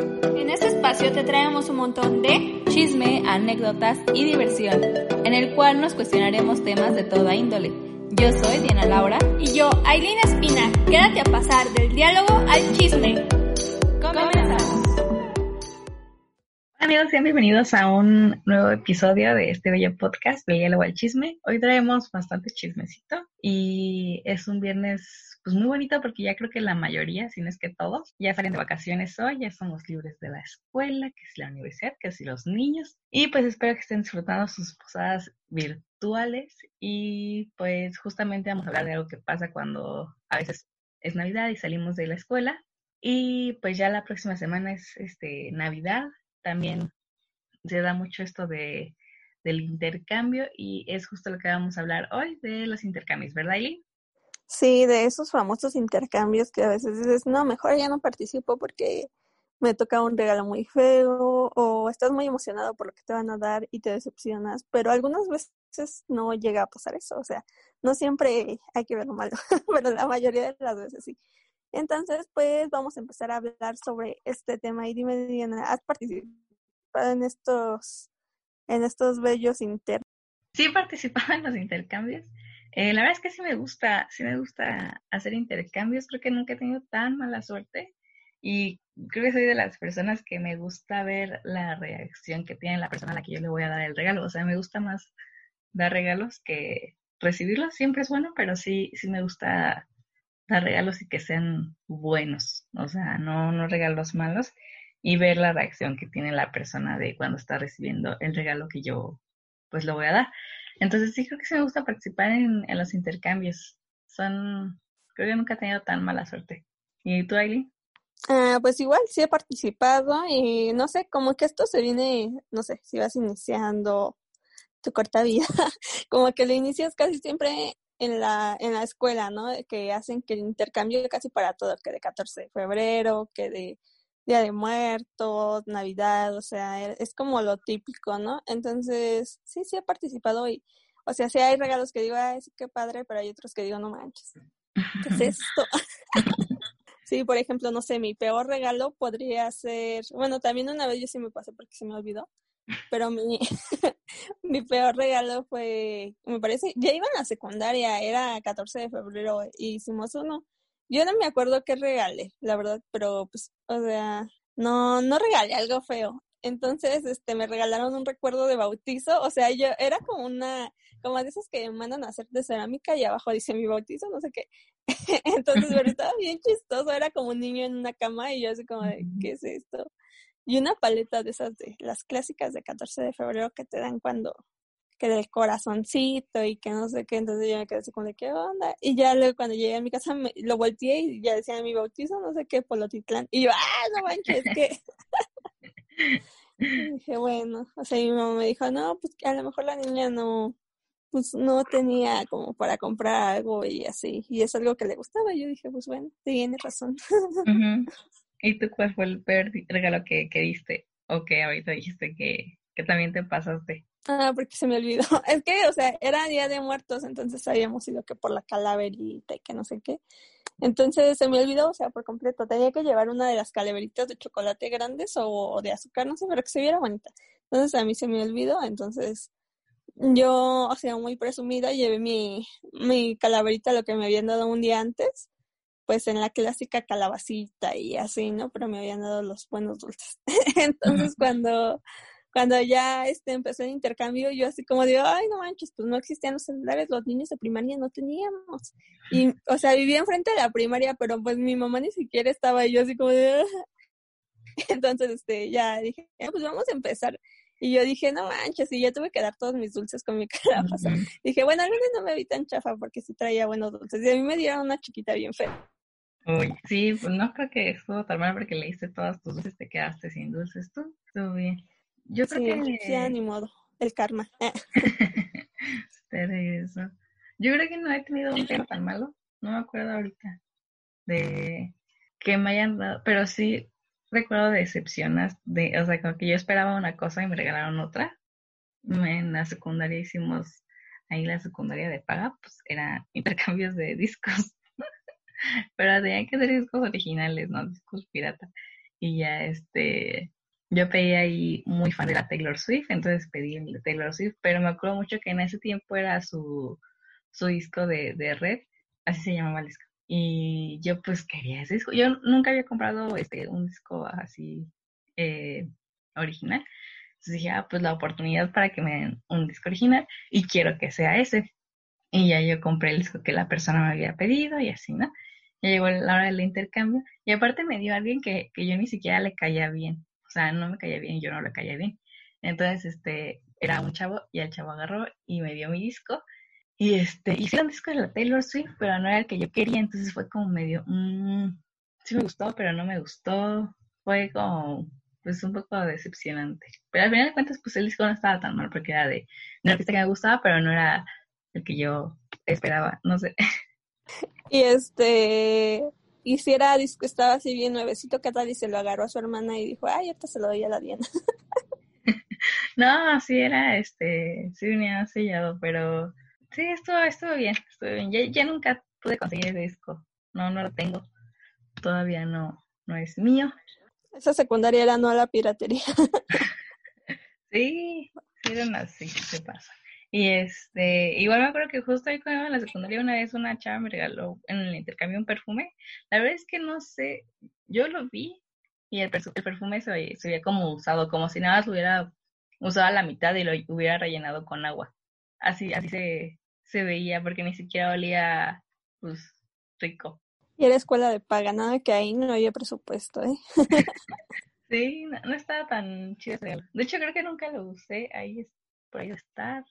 En este espacio te traemos un montón de chisme, anécdotas y diversión, en el cual nos cuestionaremos temas de toda índole. Yo soy Diana Laura y yo, Aileen Espina. Quédate a pasar del diálogo al chisme. Amigos, sean bienvenidos a un nuevo episodio de este bello podcast, diálogo al chisme. Hoy traemos bastante chismecito y es un viernes pues muy bonito porque ya creo que la mayoría, si no es que todos, ya salen de vacaciones hoy, ya somos libres de la escuela, que es la universidad, que es los niños. Y pues espero que estén disfrutando sus posadas virtuales y pues justamente vamos a hablar de algo que pasa cuando a veces es Navidad y salimos de la escuela. Y pues ya la próxima semana es este Navidad, también se da mucho esto de del intercambio y es justo lo que vamos a hablar hoy de los intercambios, ¿verdad, Eileen? Sí, de esos famosos intercambios que a veces dices, no, mejor ya no participo porque me toca un regalo muy feo o estás muy emocionado por lo que te van a dar y te decepcionas, pero algunas veces no llega a pasar eso, o sea, no siempre hay que ver lo malo, pero la mayoría de las veces sí. Entonces, pues vamos a empezar a hablar sobre este tema y dime, Diana, ¿has participado en estos, en estos bellos intercambios? Sí, he participado en los intercambios eh, la verdad es que sí me gusta, sí me gusta hacer intercambios. Creo que nunca he tenido tan mala suerte y creo que soy de las personas que me gusta ver la reacción que tiene la persona a la que yo le voy a dar el regalo. O sea, me gusta más dar regalos que recibirlos. Siempre es bueno, pero sí, sí me gusta dar regalos y que sean buenos. O sea, no, no regalos malos y ver la reacción que tiene la persona de cuando está recibiendo el regalo que yo pues lo voy a dar. Entonces sí creo que sí me gusta participar en, los intercambios. Son, creo que nunca he tenido tan mala suerte. ¿Y tú, Aileen? Ah, pues igual, sí he participado y no sé, como que esto se viene, no sé, si vas iniciando tu corta vida, como que lo inicias casi siempre en la, en la escuela, ¿no? Que hacen que el intercambio casi para todo, que de 14 de febrero, que de Día de Muertos, Navidad, o sea, e, es como lo típico, ¿no? Entonces, sí, sí he participado y, o sea, sí hay regalos que digo, ay, sí, qué padre, pero hay otros que digo, no manches, ¿qué es esto? sí, por ejemplo, no sé, mi peor regalo podría ser, bueno, también una vez yo sí me pasé porque se me olvidó, pero mi, mi peor regalo fue, me parece, ya iba en la secundaria, era 14 de febrero, y hicimos uno yo no me acuerdo qué regalé, la verdad, pero pues, o sea, no, no regalé algo feo. Entonces, este, me regalaron un recuerdo de bautizo, o sea, yo era como una, como de esos que mandan a hacer de cerámica y abajo dice mi bautizo, no sé qué. Entonces, pero estaba bien chistoso, era como un niño en una cama y yo así como de, ¿qué es esto? Y una paleta de esas de las clásicas de 14 de febrero que te dan cuando que del corazoncito y que no sé qué, entonces yo me quedé así como de qué onda. Y ya luego cuando llegué a mi casa me, lo volteé y ya decía mi bautizo, no sé qué, Polotitlán. Y yo, ah, no manches, que... dije, bueno, o sea, mi mamá me dijo, no, pues a lo mejor la niña no, pues no tenía como para comprar algo y así, y es algo que le gustaba. Yo dije, pues bueno, tiene razón. ¿Y tú cuál fue el peor regalo que, que diste? O que ahorita dijiste que, también te pasaste. Ah, porque se me olvidó. Es que, o sea, era Día de Muertos, entonces habíamos ido que por la calaverita y que no sé qué. Entonces se me olvidó, o sea, por completo. Tenía que llevar una de las calaveritas de chocolate grandes o de azúcar, no sé, pero que se viera bonita. Entonces a mí se me olvidó, entonces yo, o sea, muy presumida, llevé mi, mi calaverita, lo que me habían dado un día antes, pues en la clásica calabacita y así, ¿no? Pero me habían dado los buenos dulces. entonces cuando cuando ya este, empezó el intercambio, yo así como digo, ay, no manches, pues no existían los celulares, los niños de primaria no teníamos. Y, o sea, vivía enfrente de la primaria, pero pues mi mamá ni siquiera estaba, y yo así como de... Entonces, este, ya dije, pues vamos a empezar. Y yo dije, no manches, y ya tuve que dar todos mis dulces con mi cara Dije, bueno, al menos no me vi tan chafa porque sí traía buenos dulces. Y a mí me dieron una chiquita bien fea. Uy, sí, pues no creo que estuvo tan mal porque le diste todas tus dulces, te quedaste sin dulces tú. Estuvo bien. Yo creo que... Sí, ni modo, el karma. eso. Yo creo que no he tenido un tema tan malo, no me acuerdo ahorita de que me hayan dado, pero sí recuerdo decepciones, de, o sea, como que yo esperaba una cosa y me regalaron otra. En la secundaria hicimos ahí la secundaria de paga, pues eran intercambios de discos. Pero tenían que ser discos originales, no discos pirata. y ya este, yo pedí ahí muy fan de la Taylor Swift, entonces pedí el de Taylor Swift, pero me acuerdo mucho que en ese tiempo era su, su disco de, de Red, así se llamaba el disco. Y yo pues quería ese disco. Yo nunca había comprado este un disco así eh, original. Entonces dije, ah, pues la oportunidad para que me den un disco original y quiero que sea ese. Y ya yo compré el disco que la persona me había pedido y así, ¿no? Ya llegó la hora del intercambio y aparte me dio alguien que, que yo ni siquiera le caía bien. O sea, no me caía bien, yo no le caía bien. Entonces, este, era un chavo y el chavo agarró y me dio mi disco y este, hice un disco de la Taylor Swift, pero no era el que yo quería, entonces fue como medio, mmm, sí me gustó, pero no me gustó. Fue como, pues un poco decepcionante. Pero al final de cuentas, pues el disco no estaba tan mal porque era de una artista que me gustaba, pero no era el que yo esperaba, no sé. Y este, y si era disco, estaba así bien nuevecito, ¿qué tal? Y se lo agarró a su hermana y dijo, ay, ahorita se lo doy a la Diana. no, sí era, este, sí venía sellado, pero Sí, estuvo, estuvo bien, estuvo bien. Ya, ya nunca pude conseguir ese disco. No, no lo tengo. Todavía no, no es mío. Esa secundaria era no a la piratería. sí, sí eran así, se pasa. Y este, igual me acuerdo que justo ahí cuando en la secundaria una vez una chava me regaló en el intercambio un perfume. La verdad es que no sé, yo lo vi y el, el perfume se veía, se veía como usado, como si nada se hubiera usado a la mitad y lo hubiera rellenado con agua. Así, así se, se veía porque ni siquiera olía pues rico. Y era escuela de paga, nada que ahí no había presupuesto, ¿eh? sí, no, estaba tan chido. De hecho, creo que nunca lo usé. Ahí por ahí estar,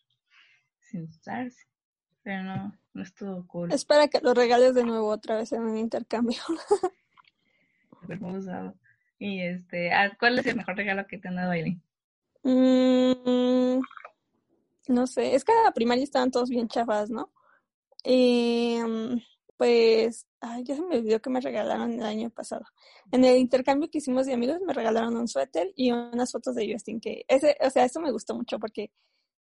sin usarse. Pero no, no estuvo cool. Es para que lo regales de nuevo otra vez en un intercambio. usado. Y este, ah, ¿cuál es el mejor regalo que te han dado, Aileen? Mm, no sé, es que en la primaria estaban todos bien chafas, ¿no? Y mm, pues, ay, ya se me olvidó que me regalaron el año pasado. En el intercambio que hicimos de amigos me regalaron un suéter y unas fotos de Justin, que ese, o sea, eso me gustó mucho porque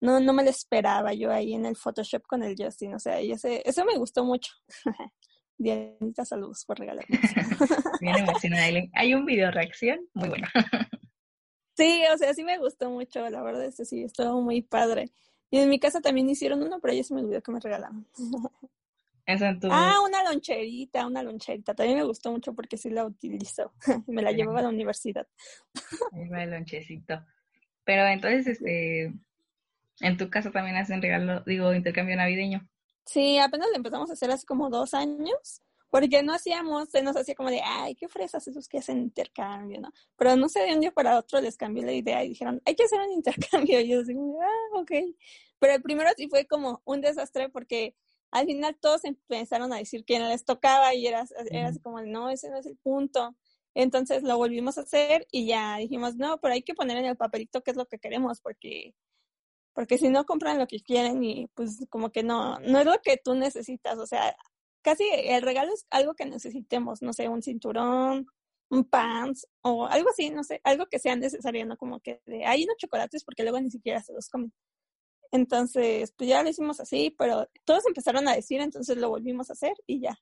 no, no me lo esperaba yo ahí en el Photoshop con el Justin, o sea, y ese, eso me gustó mucho. Dianita, saludos por regalarme. Bien emocionada, Hay un video reacción muy bueno. sí, o sea, sí me gustó mucho, la verdad, es que sí, estuvo muy padre. Y en mi casa también hicieron uno, pero ya se me olvidó que me regalaron. Ah, una loncherita, una loncherita. También me gustó mucho porque sí la utilizo. me la llevaba a la universidad. Ahí va el lonchecito. Pero entonces, este, en tu casa también hacen regalo, digo, intercambio navideño. Sí, apenas lo empezamos a hacer hace como dos años porque no hacíamos, se nos hacía como de, ay, qué fresas esos que hacen intercambio, ¿no? Pero no sé, de un día para otro les cambió la idea y dijeron, hay que hacer un intercambio. Y yo así, ah, ok. Pero el primero sí fue como un desastre porque al final todos empezaron a decir que no les tocaba y era, era así como, no, ese no es el punto. Entonces lo volvimos a hacer y ya dijimos, no, pero hay que poner en el papelito qué es lo que queremos porque porque si no compran lo que quieren y pues como que no, no es lo que tú necesitas, o sea, casi el regalo es algo que necesitemos, no sé, un cinturón, un pants o algo así, no sé, algo que sea necesario, no como que de, hay unos chocolates porque luego ni siquiera se los comen. Entonces, pues ya lo hicimos así, pero todos empezaron a decir, entonces lo volvimos a hacer y ya.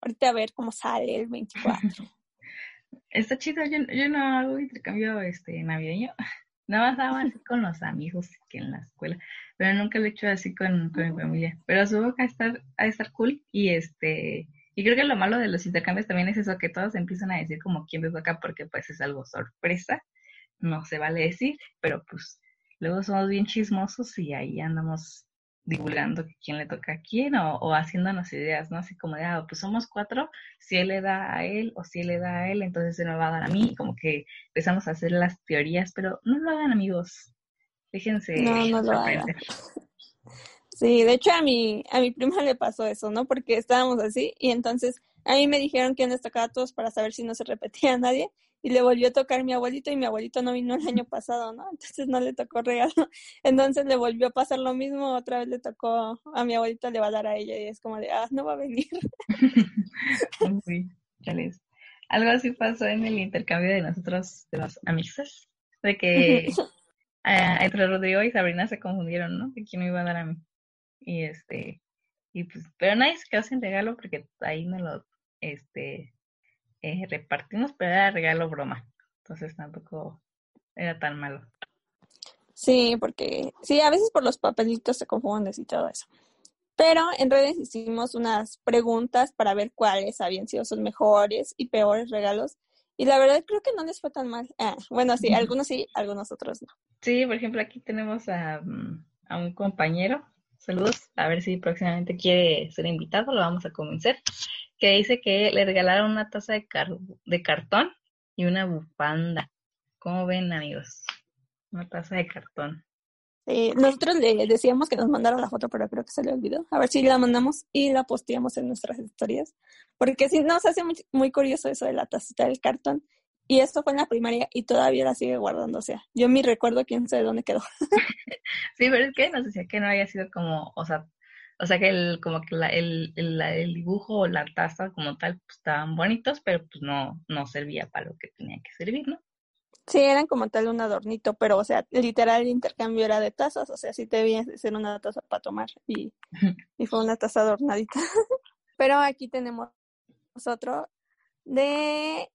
Ahorita a ver cómo sale el 24. Está chido, yo, yo no hago intercambio este navideño. Nada más hago así con los amigos que en la escuela, pero nunca lo he hecho así con, con mi familia. Pero supongo que a estar, a estar cool y este, y creo que lo malo de los intercambios también es eso, que todos empiezan a decir como quién me toca porque pues es algo sorpresa, no se vale decir, pero pues luego somos bien chismosos y ahí andamos divulgando quién le toca a quién o, o haciéndonos ideas, ¿no? Así como de, ah, pues somos cuatro, si él le da a él o si él le da a él, entonces se me va a dar a mí, como que empezamos a hacer las teorías, pero no lo hagan amigos, déjense no, no lo hagan. Sí, de hecho a mi, a mi prima le pasó eso, ¿no? Porque estábamos así y entonces a mí me dijeron que nos tocaba a todos para saber si no se repetía a nadie y le volvió a tocar mi abuelito y mi abuelito no vino el año pasado, ¿no? Entonces no le tocó regalo. Entonces le volvió a pasar lo mismo, otra vez le tocó a mi abuelito, le va a dar a ella y es como de, ah, no va a venir. sí, Algo así pasó en el intercambio de nosotros, de los amigos, de que eh, entre Rodrigo y Sabrina se confundieron, ¿no? De quién me iba a dar a mí. Y este, y pues, pero nadie se quedó sin regalo porque ahí me lo, este, eh, repartimos, pero era regalo broma. Entonces tampoco era tan malo. Sí, porque sí, a veces por los papelitos se confunden y todo eso. Pero en redes hicimos unas preguntas para ver cuáles habían sido sus mejores y peores regalos. Y la verdad creo que no les fue tan mal. Ah, bueno, sí, algunos sí, algunos otros no. Sí, por ejemplo, aquí tenemos a, mm, a un compañero. Saludos, a ver si próximamente quiere ser invitado, lo vamos a convencer. Que dice que le regalaron una taza de, car de cartón y una bufanda. ¿Cómo ven, amigos? Una taza de cartón. Eh, nosotros le decíamos que nos mandara la foto, pero creo que se le olvidó. A ver si la mandamos y la posteamos en nuestras historias. Porque sí nos hace muy, muy curioso eso de la tacita del cartón. Y esto fue en la primaria y todavía la sigue guardando. O sea, yo mi recuerdo quién sabe dónde quedó. sí, pero es que nos decía que no haya sido como, o sea, o sea que el, como que la, el, el, el, dibujo o la taza como tal pues, estaban bonitos, pero pues no, no servía para lo que tenía que servir, ¿no? Sí, eran como tal un adornito, pero o sea, literal el intercambio era de tazas, o sea, sí te veías ser una taza para tomar y, y fue una taza adornadita. pero aquí tenemos otro de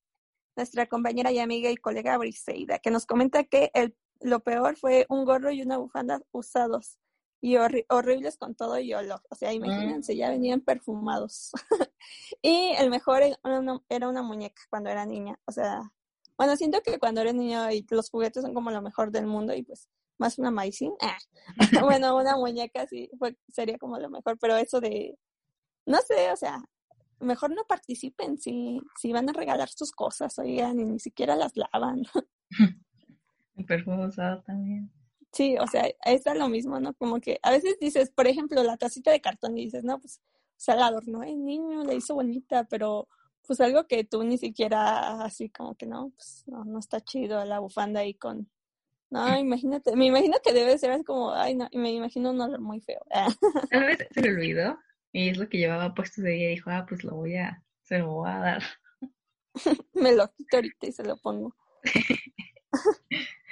nuestra compañera y amiga y colega Briseida, que nos comenta que el, lo peor fue un gorro y una bufanda usados y horribles con todo y olor. O sea, imagínense, ya venían perfumados. y el mejor era una, era una muñeca cuando era niña. O sea, bueno, siento que cuando eres niño y los juguetes son como lo mejor del mundo y pues más una maicín. Ah. bueno, una muñeca sí fue, sería como lo mejor, pero eso de, no sé, o sea, mejor no participen si, si van a regalar sus cosas, oigan, y ni siquiera las lavan. El perfume usado también. Sí, o sea, es lo mismo, ¿no? Como que a veces dices, por ejemplo, la tacita de cartón y dices, no, pues, o sea, la adornó el niño, le hizo bonita, pero pues algo que tú ni siquiera así como que no, pues no, no está chido la bufanda ahí con, no, imagínate, me imagino que debe ser como, ay, no, me imagino un olor muy feo. Tal vez se le olvidó y es lo que llevaba puesto de ella y dijo, ah, pues lo voy a, se lo voy a dar. me lo quito ahorita y se lo pongo.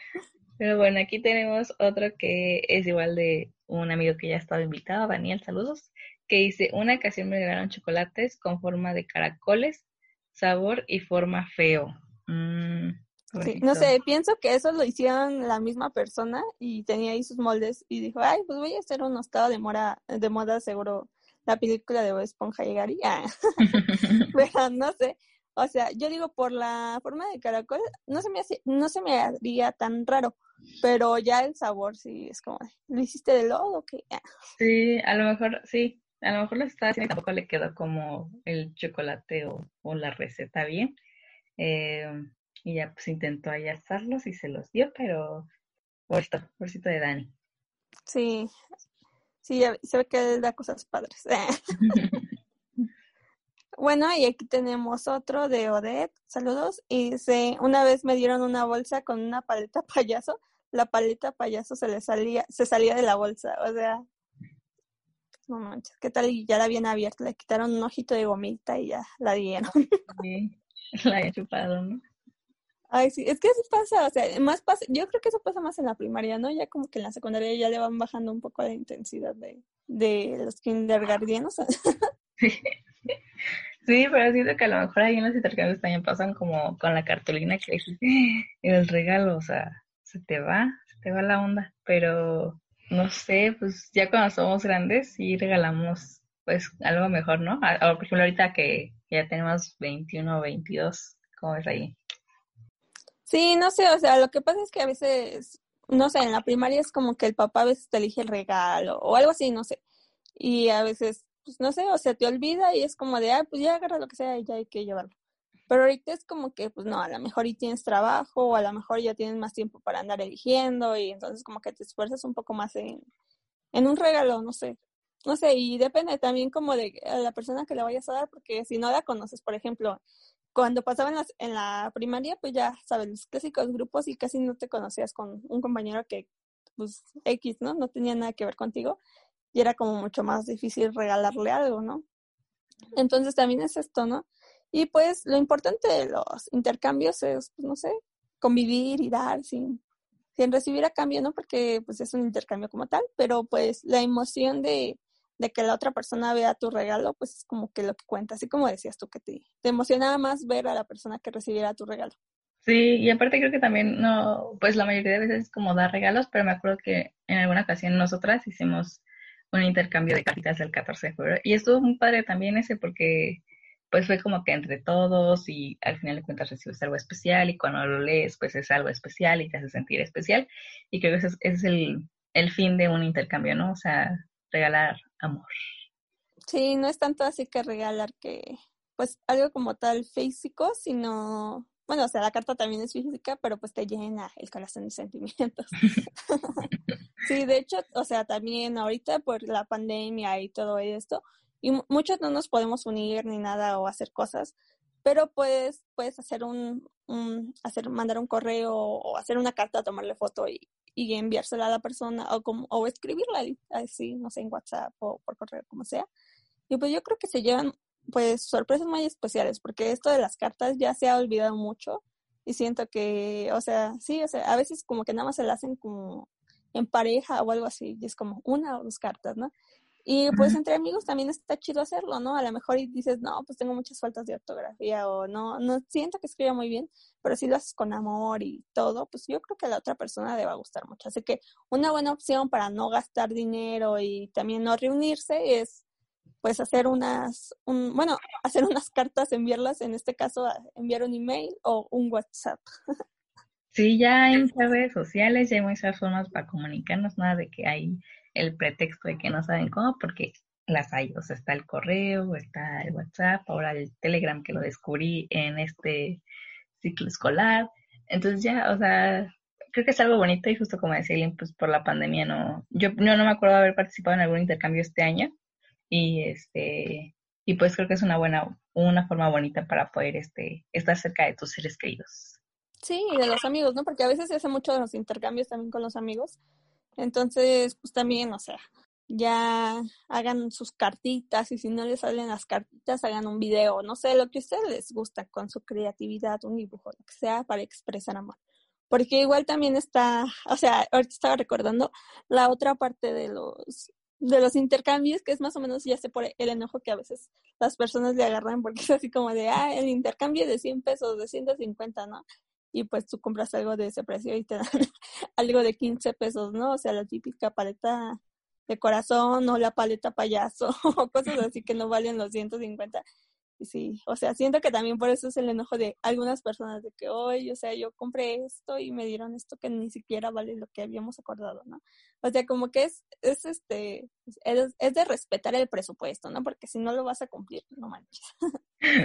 Pero bueno, aquí tenemos otro que es igual de un amigo que ya ha estado invitado, Daniel, saludos, que dice, una ocasión me regalaron chocolates con forma de caracoles, sabor y forma feo. Mm, no sé, pienso que eso lo hicieron la misma persona y tenía ahí sus moldes y dijo, ay, pues voy a hacer un estado de, mora, de moda seguro la película de Esponja llegaría. Pero no sé, o sea, yo digo por la forma de caracol, no se me hace, no se me haría tan raro, pero ya el sabor sí es como, ¿lo hiciste de lodo o qué? Sí, a lo mejor, sí, a lo mejor lo estaba haciendo y tampoco le quedó como el chocolate o, la receta bien. Eh, y ya pues intentó ahí asarlos y se los dio, pero por esto, porcito de Dani. Sí, sí, se ve que él da cosas padres. bueno, y aquí tenemos otro de Odette, saludos, y dice, una vez me dieron una bolsa con una paleta payaso, la paleta payaso se le salía, se salía de la bolsa, o sea, no manches, ¿qué tal? Y ya la habían abierto, le quitaron un ojito de gomita y ya la dieron. Sí, la había chupado, ¿no? Ay, sí, es que eso pasa, o sea, más pasa, yo creo que eso pasa más en la primaria, ¿no? Ya como que en la secundaria ya le van bajando un poco la intensidad de, de los kindergartenos. Sí, pero siento que a lo mejor ahí en los intercambios también pasan como con la cartulina que dices, el regalo, o sea, se te va, se te va la onda, pero no sé, pues ya cuando somos grandes sí regalamos pues algo mejor, ¿no? por ejemplo, ahorita que ya tenemos 21 o 22, ¿cómo es ahí? Sí, no sé, o sea, lo que pasa es que a veces, no sé, en la primaria es como que el papá a veces te elige el regalo o algo así, no sé. Y a veces, pues no sé, o sea, te olvida y es como de, ah, pues ya agarra lo que sea y ya hay que llevarlo. Pero ahorita es como que, pues no, a lo mejor y tienes trabajo o a lo mejor ya tienes más tiempo para andar eligiendo y entonces como que te esfuerzas un poco más en, en un regalo, no sé. No sé, y depende también como de la persona que le vayas a dar, porque si no la conoces, por ejemplo, cuando pasaban en, en la primaria, pues ya sabes, los clásicos grupos y casi no te conocías con un compañero que, pues, X, ¿no? No tenía nada que ver contigo y era como mucho más difícil regalarle algo, ¿no? Entonces también es esto, ¿no? Y pues lo importante de los intercambios es, pues no sé, convivir y dar sin, sin recibir a cambio, ¿no? Porque pues es un intercambio como tal, pero pues la emoción de, de que la otra persona vea tu regalo, pues es como que lo que cuenta, así como decías tú que te, te emocionaba más ver a la persona que recibiera tu regalo. Sí, y aparte creo que también, no, pues la mayoría de veces es como dar regalos, pero me acuerdo que en alguna ocasión nosotras hicimos un intercambio de cartitas el 14 de febrero y estuvo muy padre también ese porque pues fue como que entre todos y al final de cuentas recibes algo especial y cuando lo lees pues es algo especial y te hace sentir especial y creo que ese es, el, el fin de un intercambio, ¿no? O sea, regalar amor. Sí, no es tanto así que regalar que, pues, algo como tal físico, sino, bueno, o sea, la carta también es física, pero pues te llena el corazón de sentimientos. sí, de hecho, o sea, también ahorita por la pandemia y todo esto, y muchos no nos podemos unir ni nada o hacer cosas, pero puedes, puedes hacer un, un, hacer, mandar un correo o hacer una carta, tomarle foto y, y enviársela a la persona o, como, o escribirla así, no sé, en WhatsApp o por correo, como sea. Y pues yo creo que se llevan pues sorpresas muy especiales porque esto de las cartas ya se ha olvidado mucho y siento que, o sea, sí, o sea, a veces como que nada más se la hacen como en pareja o algo así y es como una o dos cartas, ¿no? Y pues entre amigos también está chido hacerlo, ¿no? A lo mejor dices, no, pues tengo muchas faltas de ortografía o no, no siento que escriba muy bien, pero si lo haces con amor y todo, pues yo creo que a la otra persona le va a gustar mucho. Así que una buena opción para no gastar dinero y también no reunirse es pues hacer unas, un, bueno, hacer unas cartas, enviarlas, en este caso, enviar un email o un WhatsApp. Sí, ya hay redes sociales, ya hay muchas formas para comunicarnos, nada de que hay el pretexto de que no saben cómo, porque las hay, o sea, está el correo, está el WhatsApp, ahora el Telegram que lo descubrí en este ciclo escolar. Entonces ya, o sea, creo que es algo bonito y justo como decía Eileen, pues por la pandemia no, yo no, no me acuerdo de haber participado en algún intercambio este año y este, y pues creo que es una buena, una forma bonita para poder este, estar cerca de tus seres queridos. Sí, y de los amigos, ¿no? Porque a veces se hace mucho de los intercambios también con los amigos entonces, pues también, o sea, ya hagan sus cartitas y si no les salen las cartitas, hagan un video, no sé, lo que a ustedes les gusta con su creatividad, un dibujo, lo que sea, para expresar amor. Porque igual también está, o sea, ahorita estaba recordando la otra parte de los de los intercambios, que es más o menos ya sé por el enojo que a veces las personas le agarran, porque es así como de, ah, el intercambio de 100 pesos, de 150, ¿no? y pues tú compras algo de ese precio y te dan algo de 15 pesos, ¿no? O sea, la típica paleta de corazón o la paleta payaso o cosas así que no valen los 150. Y sí, o sea, siento que también por eso es el enojo de algunas personas de que hoy, o sea, yo compré esto y me dieron esto que ni siquiera vale lo que habíamos acordado, ¿no? O sea, como que es, es este, es, es de respetar el presupuesto, ¿no? Porque si no lo vas a cumplir, no manches.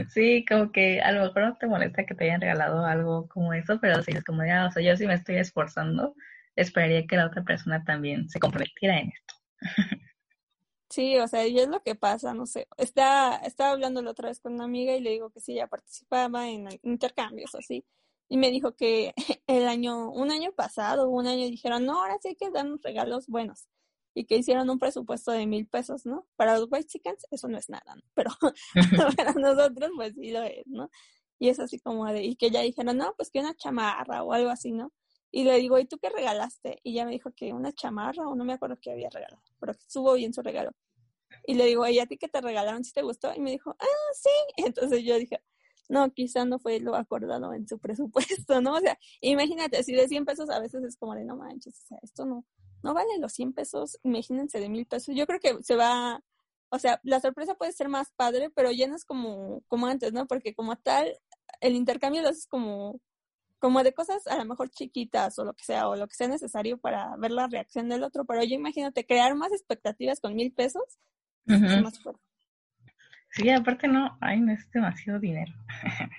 Sí, como que a lo mejor no te molesta que te hayan regalado algo como eso, pero si es como ya, o sea, yo sí me estoy esforzando, esperaría que la otra persona también se comprometiera en esto. Sí, o sea, y es lo que pasa, no sé. Está, estaba hablando la otra vez con una amiga y le digo que sí, ella participaba en intercambios así. Y me dijo que el año, un año pasado, un año dijeron, no, ahora sí hay que darnos regalos buenos y que hicieron un presupuesto de mil pesos, ¿no? Para los white chickens eso no es nada, ¿no? Pero para nosotros pues sí lo es, ¿no? Y es así como de, y que ya dijeron, no, pues que una chamarra o algo así, ¿no? Y le digo, ¿y tú qué regalaste? Y ya me dijo que una chamarra o no me acuerdo qué había regalado, pero estuvo bien su regalo. Y le digo, ¿y a ti qué te regalaron? ¿Si te gustó? Y me dijo, ah, sí. Entonces yo dije, no, quizá no fue lo acordado en su presupuesto, ¿no? O sea, imagínate, si de 100 pesos a veces es como de, no manches, o sea, esto no, no vale los 100 pesos, imagínense de mil pesos. Yo creo que se va, o sea, la sorpresa puede ser más padre, pero ya no es como, como antes, ¿no? Porque como tal, el intercambio lo haces como, como de cosas a lo mejor chiquitas o lo que sea, o lo que sea necesario para ver la reacción del otro, pero yo imagínate crear más expectativas con mil pesos, es más fuerte. Sí, aparte no, ay, no es demasiado dinero.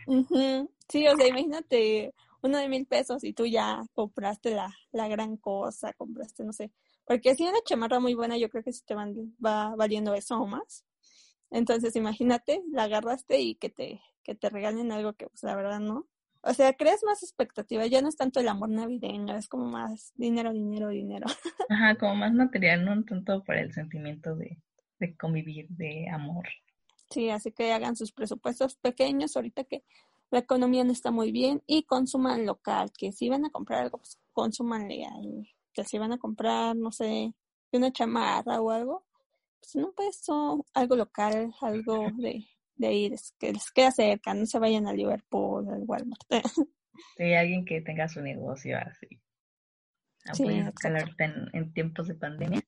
Sí, o sea, imagínate uno de mil pesos y tú ya compraste la, la gran cosa, compraste, no sé. Porque si una chamarra muy buena, yo creo que sí te va valiendo eso o más. Entonces, imagínate, la agarraste y que te, que te regalen algo que, pues, la verdad, no. O sea, creas más expectativa, ya no es tanto el amor navideño, es como más dinero, dinero, dinero. Ajá, como más material, no tanto por el sentimiento de, de convivir, de amor. Sí, así que hagan sus presupuestos pequeños ahorita que la economía no está muy bien y consuman local, que si van a comprar algo, pues consuman legal, que si van a comprar, no sé, una chamarra o algo, pues no, pues algo local, algo de, de ahí, que les queda cerca, no se vayan a Liverpool, al Walmart. Sí, alguien que tenga su negocio así. Sí, en, en, tiempos de pandemia,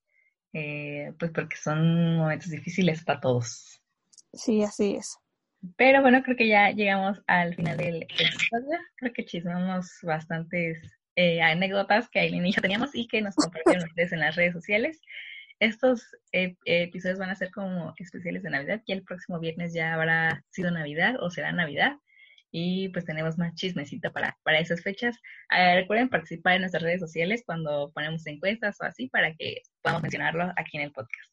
eh, pues porque son momentos difíciles para todos. Sí, así es. Pero bueno, creo que ya llegamos al final del episodio. Creo que chismamos bastantes eh, anécdotas que Aileen y yo teníamos y que nos compartieron ustedes en las redes sociales. Estos episodios van a ser como especiales de Navidad. Y el próximo viernes ya habrá sido Navidad o será Navidad y pues tenemos más chismecito para, para esas fechas. Eh, recuerden participar en nuestras redes sociales cuando ponemos encuestas o así para que podamos mencionarlo aquí en el podcast.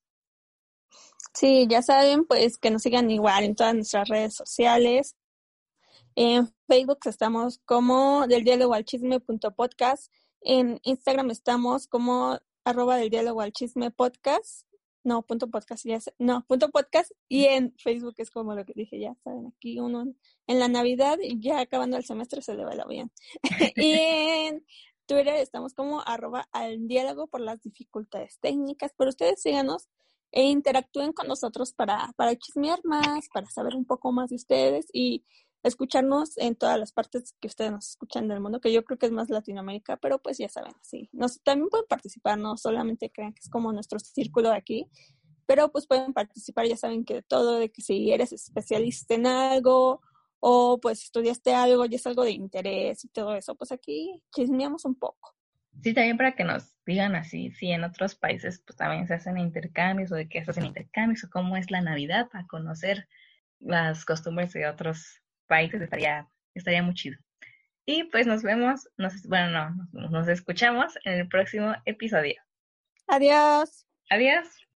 Sí, ya saben, pues que nos sigan igual en todas nuestras redes sociales. En Facebook estamos como del diálogo al chisme punto podcast. En Instagram estamos como arroba del diálogo al chisme podcast. No, punto podcast, ya no, punto podcast. Y en Facebook es como lo que dije, ya saben, aquí uno en la Navidad y ya acabando el semestre se le va el avión. y en Twitter estamos como arroba al diálogo por las dificultades técnicas, pero ustedes síganos e interactúen con nosotros para, para chismear más, para saber un poco más de ustedes y escucharnos en todas las partes que ustedes nos escuchan del mundo, que yo creo que es más Latinoamérica, pero pues ya saben, sí. Nos, también pueden participar, no solamente crean que es como nuestro círculo de aquí, pero pues pueden participar, ya saben que todo, de que si eres especialista en algo o pues estudiaste algo y es algo de interés y todo eso, pues aquí chismeamos un poco. Sí, también para que nos digan así, si en otros países pues también se hacen intercambios o de qué se hacen intercambios o cómo es la Navidad para conocer las costumbres de otros países estaría, estaría muy chido. Y pues nos vemos, nos, bueno, no, nos escuchamos en el próximo episodio. Adiós. Adiós.